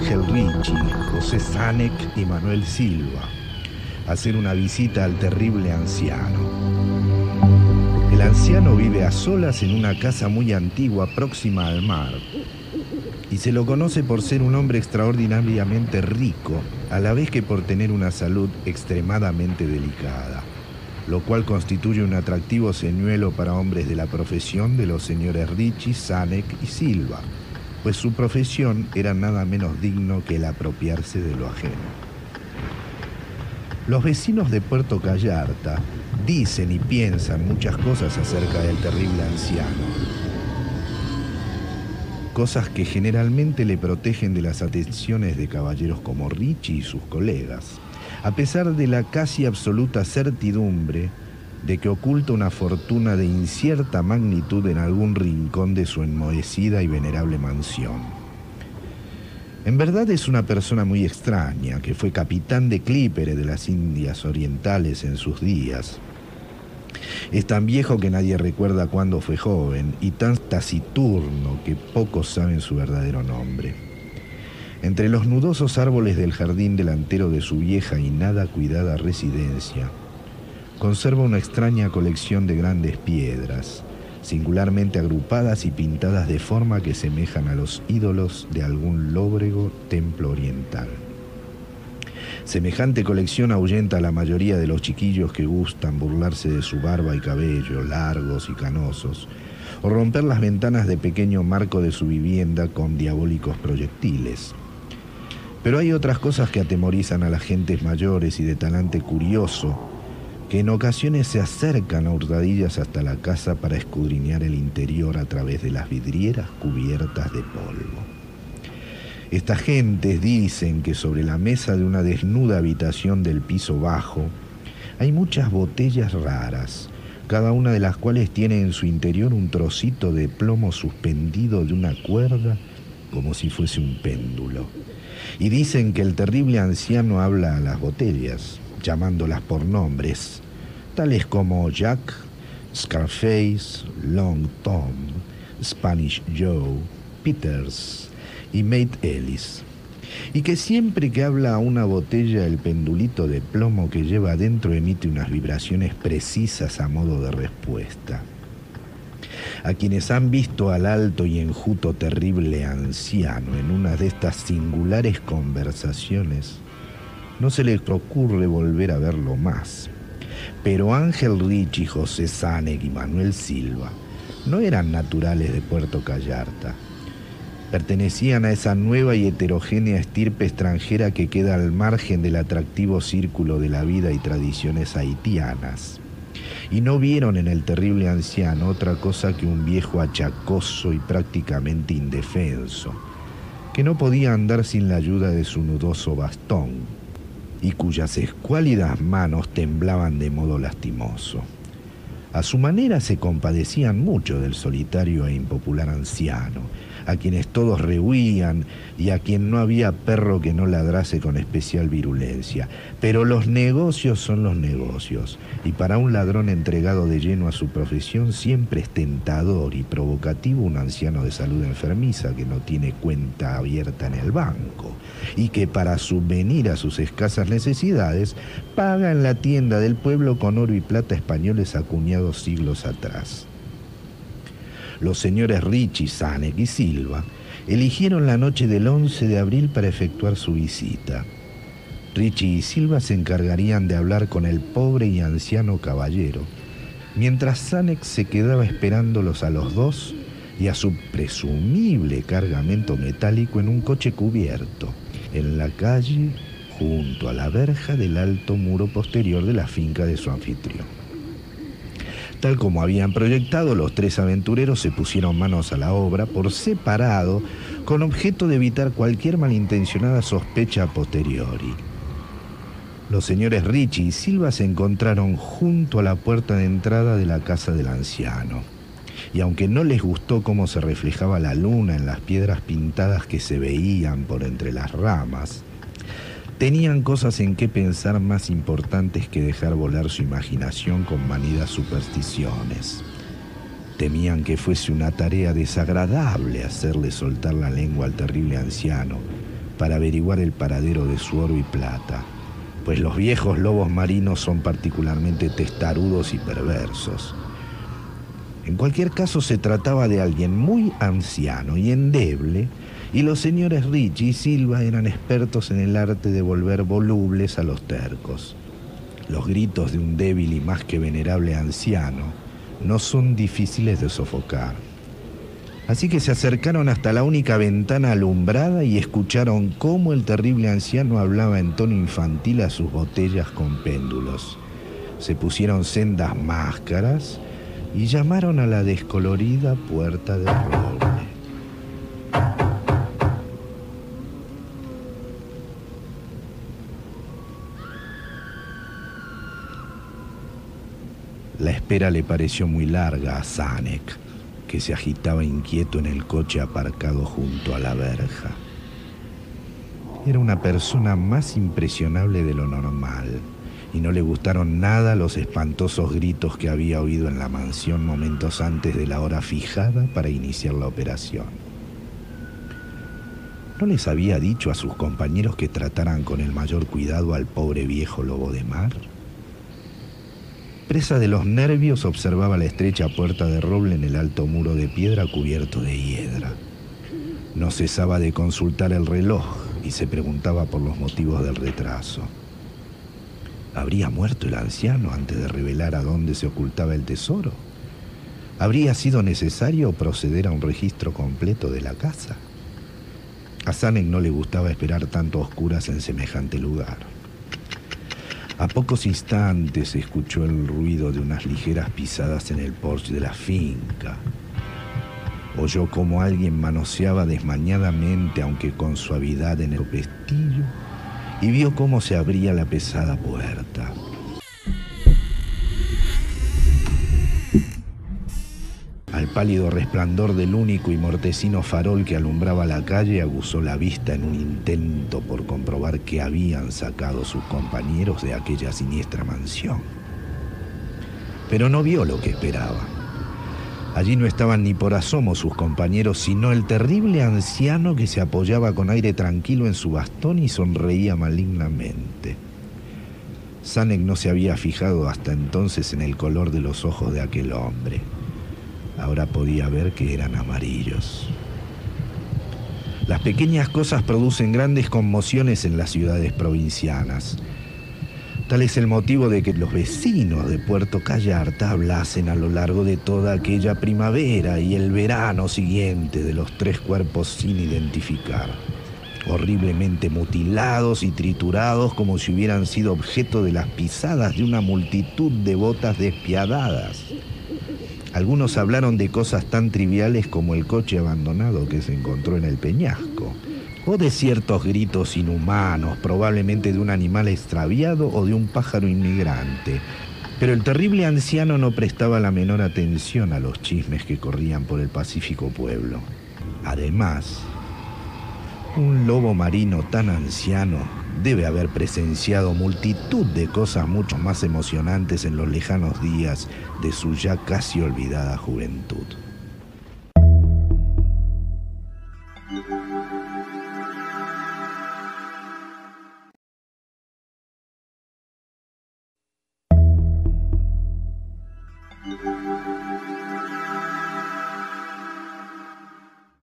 Ángel Ricci, José Zanek y Manuel Silva. Hacer una visita al terrible anciano. El anciano vive a solas en una casa muy antigua próxima al mar. Y se lo conoce por ser un hombre extraordinariamente rico, a la vez que por tener una salud extremadamente delicada, lo cual constituye un atractivo señuelo para hombres de la profesión de los señores Ricci, Zanek y Silva pues su profesión era nada menos digno que el apropiarse de lo ajeno. Los vecinos de Puerto Callarta dicen y piensan muchas cosas acerca del terrible anciano, cosas que generalmente le protegen de las atenciones de caballeros como Richie y sus colegas, a pesar de la casi absoluta certidumbre de que oculta una fortuna de incierta magnitud en algún rincón de su enmohecida y venerable mansión. En verdad es una persona muy extraña, que fue capitán de clípere de las Indias Orientales en sus días. Es tan viejo que nadie recuerda cuándo fue joven y tan taciturno que pocos saben su verdadero nombre. Entre los nudosos árboles del jardín delantero de su vieja y nada cuidada residencia, conserva una extraña colección de grandes piedras, singularmente agrupadas y pintadas de forma que semejan a los ídolos de algún lóbrego templo oriental. Semejante colección ahuyenta a la mayoría de los chiquillos que gustan burlarse de su barba y cabello largos y canosos, o romper las ventanas de pequeño marco de su vivienda con diabólicos proyectiles. Pero hay otras cosas que atemorizan a las gentes mayores y de talante curioso que en ocasiones se acercan a hurtadillas hasta la casa para escudriñar el interior a través de las vidrieras cubiertas de polvo. Estas gentes dicen que sobre la mesa de una desnuda habitación del piso bajo hay muchas botellas raras, cada una de las cuales tiene en su interior un trocito de plomo suspendido de una cuerda como si fuese un péndulo. Y dicen que el terrible anciano habla a las botellas, llamándolas por nombres, tales como Jack, Scarface, Long Tom, Spanish Joe, Peters y Mate Ellis. Y que siempre que habla a una botella el pendulito de plomo que lleva adentro emite unas vibraciones precisas a modo de respuesta. A quienes han visto al alto y enjuto terrible anciano en una de estas singulares conversaciones, no se les ocurre volver a verlo más. Pero Ángel Ricci, José Saneg y Manuel Silva no eran naturales de Puerto Callarta. Pertenecían a esa nueva y heterogénea estirpe extranjera que queda al margen del atractivo círculo de la vida y tradiciones haitianas. Y no vieron en el terrible anciano otra cosa que un viejo achacoso y prácticamente indefenso, que no podía andar sin la ayuda de su nudoso bastón y cuyas escuálidas manos temblaban de modo lastimoso. A su manera se compadecían mucho del solitario e impopular anciano, a quienes todos rehuían y a quien no había perro que no ladrase con especial virulencia. Pero los negocios son los negocios, y para un ladrón entregado de lleno a su profesión siempre es tentador y provocativo un anciano de salud enfermiza que no tiene cuenta abierta en el banco y que para subvenir a sus escasas necesidades paga en la tienda del pueblo con oro y plata españoles acuñados siglos atrás los señores Ricci, Sanek y Silva eligieron la noche del 11 de abril para efectuar su visita. Ricci y Silva se encargarían de hablar con el pobre y anciano caballero, mientras Sanek se quedaba esperándolos a los dos y a su presumible cargamento metálico en un coche cubierto, en la calle junto a la verja del alto muro posterior de la finca de su anfitrión. Tal como habían proyectado, los tres aventureros se pusieron manos a la obra por separado con objeto de evitar cualquier malintencionada sospecha posteriori. Los señores Richie y Silva se encontraron junto a la puerta de entrada de la casa del anciano. Y aunque no les gustó cómo se reflejaba la luna en las piedras pintadas que se veían por entre las ramas, Tenían cosas en que pensar más importantes que dejar volar su imaginación con manidas supersticiones. Temían que fuese una tarea desagradable hacerle soltar la lengua al terrible anciano, para averiguar el paradero de su oro y plata, pues los viejos lobos marinos son particularmente testarudos y perversos. En cualquier caso se trataba de alguien muy anciano y endeble, y los señores Rich y Silva eran expertos en el arte de volver volubles a los tercos. Los gritos de un débil y más que venerable anciano no son difíciles de sofocar. Así que se acercaron hasta la única ventana alumbrada y escucharon cómo el terrible anciano hablaba en tono infantil a sus botellas con péndulos. Se pusieron sendas máscaras y llamaron a la descolorida puerta de roble. La espera le pareció muy larga a Zanek, que se agitaba inquieto en el coche aparcado junto a la verja. Era una persona más impresionable de lo normal y no le gustaron nada los espantosos gritos que había oído en la mansión momentos antes de la hora fijada para iniciar la operación. ¿No les había dicho a sus compañeros que trataran con el mayor cuidado al pobre viejo lobo de mar? Presa de los nervios observaba la estrecha puerta de roble en el alto muro de piedra cubierto de hiedra. No cesaba de consultar el reloj y se preguntaba por los motivos del retraso. ¿Habría muerto el anciano antes de revelar a dónde se ocultaba el tesoro? ¿Habría sido necesario proceder a un registro completo de la casa? A Zanek no le gustaba esperar tanto oscuras en semejante lugar. A pocos instantes escuchó el ruido de unas ligeras pisadas en el porche de la finca. Oyó como alguien manoseaba desmañadamente, aunque con suavidad, en el pestillo y vio cómo se abría la pesada puerta. Al pálido resplandor del único y mortecino farol que alumbraba la calle aguzó la vista en un intento por comprobar qué habían sacado sus compañeros de aquella siniestra mansión. Pero no vio lo que esperaba. Allí no estaban ni por asomo sus compañeros, sino el terrible anciano que se apoyaba con aire tranquilo en su bastón y sonreía malignamente. Sanek no se había fijado hasta entonces en el color de los ojos de aquel hombre. Ahora podía ver que eran amarillos. Las pequeñas cosas producen grandes conmociones en las ciudades provincianas. Tal es el motivo de que los vecinos de Puerto Callarta hablasen a lo largo de toda aquella primavera y el verano siguiente de los tres cuerpos sin identificar, horriblemente mutilados y triturados como si hubieran sido objeto de las pisadas de una multitud de botas despiadadas. Algunos hablaron de cosas tan triviales como el coche abandonado que se encontró en el peñasco o de ciertos gritos inhumanos, probablemente de un animal extraviado o de un pájaro inmigrante. Pero el terrible anciano no prestaba la menor atención a los chismes que corrían por el pacífico pueblo. Además, un lobo marino tan anciano debe haber presenciado multitud de cosas mucho más emocionantes en los lejanos días de su ya casi olvidada juventud.